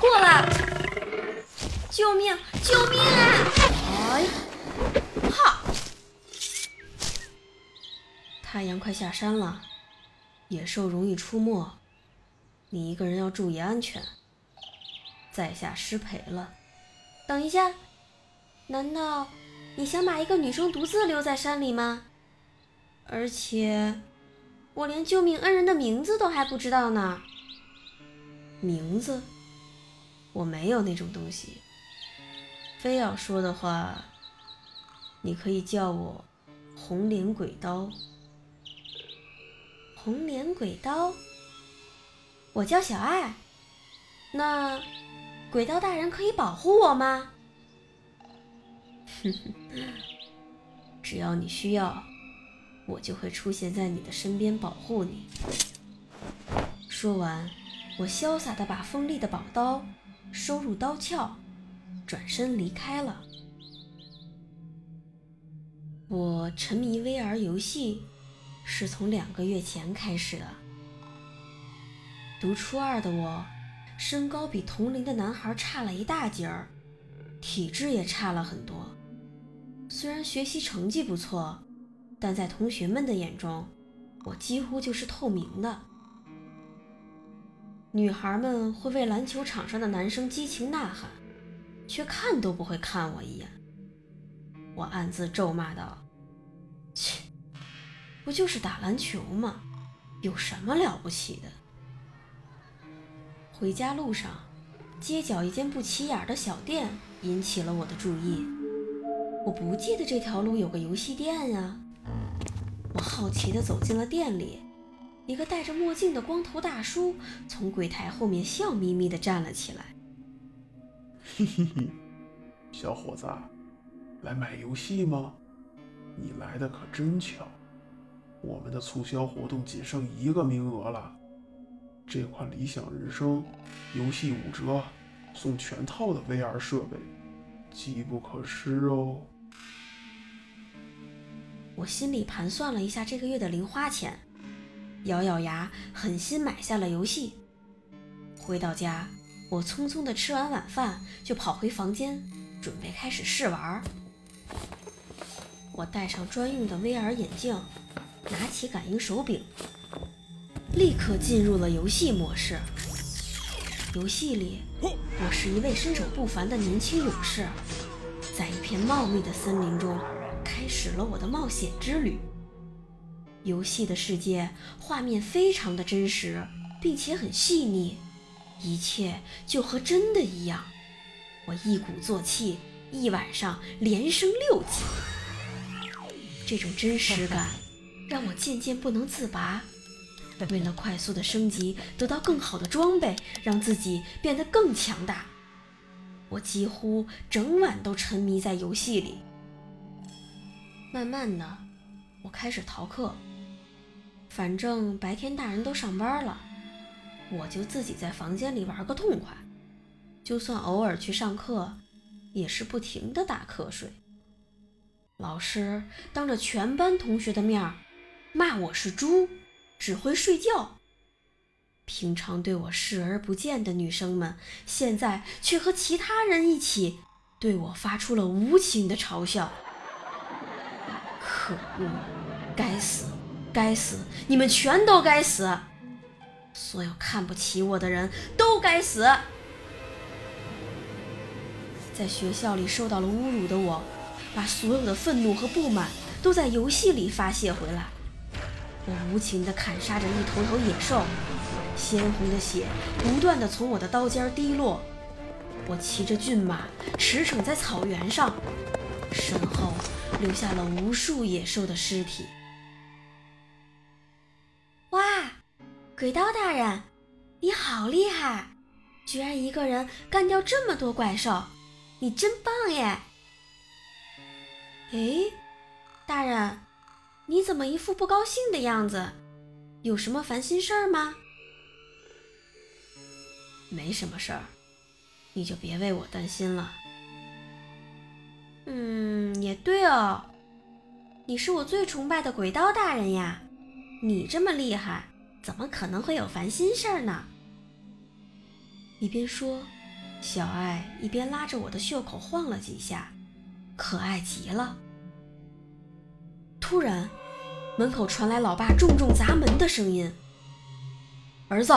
过来！救命！救命啊！哎，哈！太阳快下山了，野兽容易出没，你一个人要注意安全。在下失陪了。等一下，难道你想把一个女生独自留在山里吗？而且，我连救命恩人的名字都还不知道呢。名字？我没有那种东西。非要说的话，你可以叫我红莲鬼刀。红莲鬼刀，我叫小爱。那鬼刀大人可以保护我吗？哼哼，只要你需要，我就会出现在你的身边保护你。说完，我潇洒地把锋利的宝刀。收入刀鞘，转身离开了。我沉迷 VR 游戏是从两个月前开始的。读初二的我，身高比同龄的男孩差了一大截儿，体质也差了很多。虽然学习成绩不错，但在同学们的眼中，我几乎就是透明的。女孩们会为篮球场上的男生激情呐喊，却看都不会看我一眼。我暗自咒骂道：“切，不就是打篮球吗？有什么了不起的？”回家路上，街角一间不起眼的小店引起了我的注意。我不记得这条路有个游戏店呀。我好奇地走进了店里。一个戴着墨镜的光头大叔从柜台后面笑眯眯地站了起来。嘿嘿嘿，小伙子，来买游戏吗？你来的可真巧，我们的促销活动仅剩一个名额了。这款《理想人生》游戏五折，送全套的 VR 设备，机不可失哦。我心里盘算了一下这个月的零花钱。咬咬牙，狠心买下了游戏。回到家，我匆匆地吃完晚饭，就跑回房间，准备开始试玩。我戴上专用的 VR 眼镜，拿起感应手柄，立刻进入了游戏模式。游戏里，我是一位身手不凡的年轻勇士，在一片茂密的森林中，开始了我的冒险之旅。游戏的世界画面非常的真实，并且很细腻，一切就和真的一样。我一鼓作气，一晚上连升六级。这种真实感 让我渐渐不能自拔。为了快速的升级，得到更好的装备，让自己变得更强大，我几乎整晚都沉迷在游戏里。慢慢的，我开始逃课。反正白天大人都上班了，我就自己在房间里玩个痛快。就算偶尔去上课，也是不停的打瞌睡。老师当着全班同学的面骂我是猪，只会睡觉。平常对我视而不见的女生们，现在却和其他人一起对我发出了无情的嘲笑。可恶，该死！该死！你们全都该死！所有看不起我的人都该死！在学校里受到了侮辱的我，把所有的愤怒和不满都在游戏里发泄回来。我无情地砍杀着一头头野兽，鲜红的血不断地从我的刀尖滴落。我骑着骏马驰骋在草原上，身后留下了无数野兽的尸体。鬼刀大人，你好厉害！居然一个人干掉这么多怪兽，你真棒耶！哎，大人，你怎么一副不高兴的样子？有什么烦心事儿吗？没什么事儿，你就别为我担心了。嗯，也对哦，你是我最崇拜的鬼刀大人呀，你这么厉害，怎么可能会有烦心事儿呢？一边说，小爱一边拉着我的袖口晃了几下，可爱极了。突然，门口传来老爸重重砸门的声音：“儿子，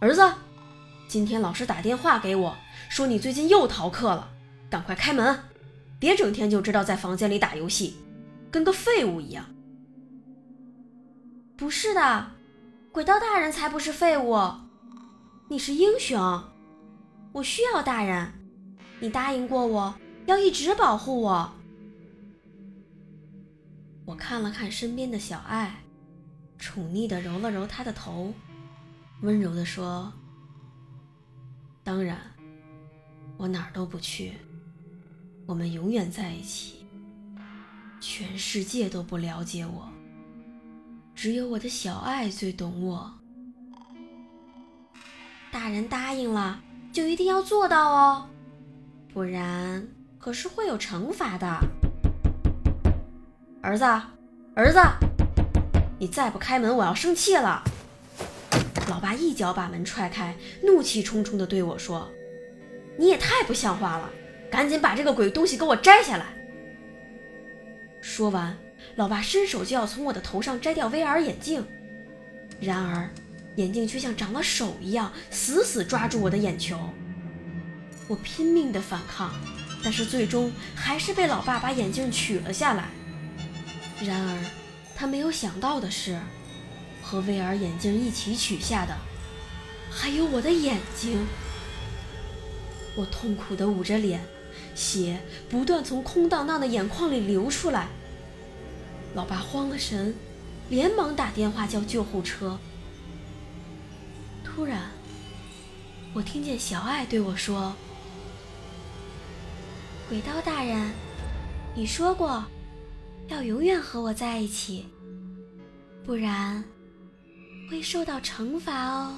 儿子！”今天老师打电话给我，说你最近又逃课了，赶快开门，别整天就知道在房间里打游戏，跟个废物一样。不是的，鬼刀大人才不是废物，你是英雄，我需要大人，你答应过我要一直保护我。我看了看身边的小爱，宠溺的揉了揉她的头，温柔的说。当然，我哪儿都不去。我们永远在一起。全世界都不了解我，只有我的小爱最懂我。大人答应了，就一定要做到哦，不然可是会有惩罚的。儿子，儿子，你再不开门，我要生气了。老爸一脚把门踹开，怒气冲冲地对我说：“你也太不像话了，赶紧把这个鬼东西给我摘下来！”说完，老爸伸手就要从我的头上摘掉 VR 眼镜，然而眼镜却像长了手一样，死死抓住我的眼球。我拼命的反抗，但是最终还是被老爸把眼镜取了下来。然而，他没有想到的是。和 VR 眼镜一起取下的，还有我的眼睛。我痛苦的捂着脸，血不断从空荡荡的眼眶里流出来。老爸慌了神，连忙打电话叫救护车。突然，我听见小爱对我说：“鬼刀大人，你说过要永远和我在一起，不然……”会受到惩罚哦。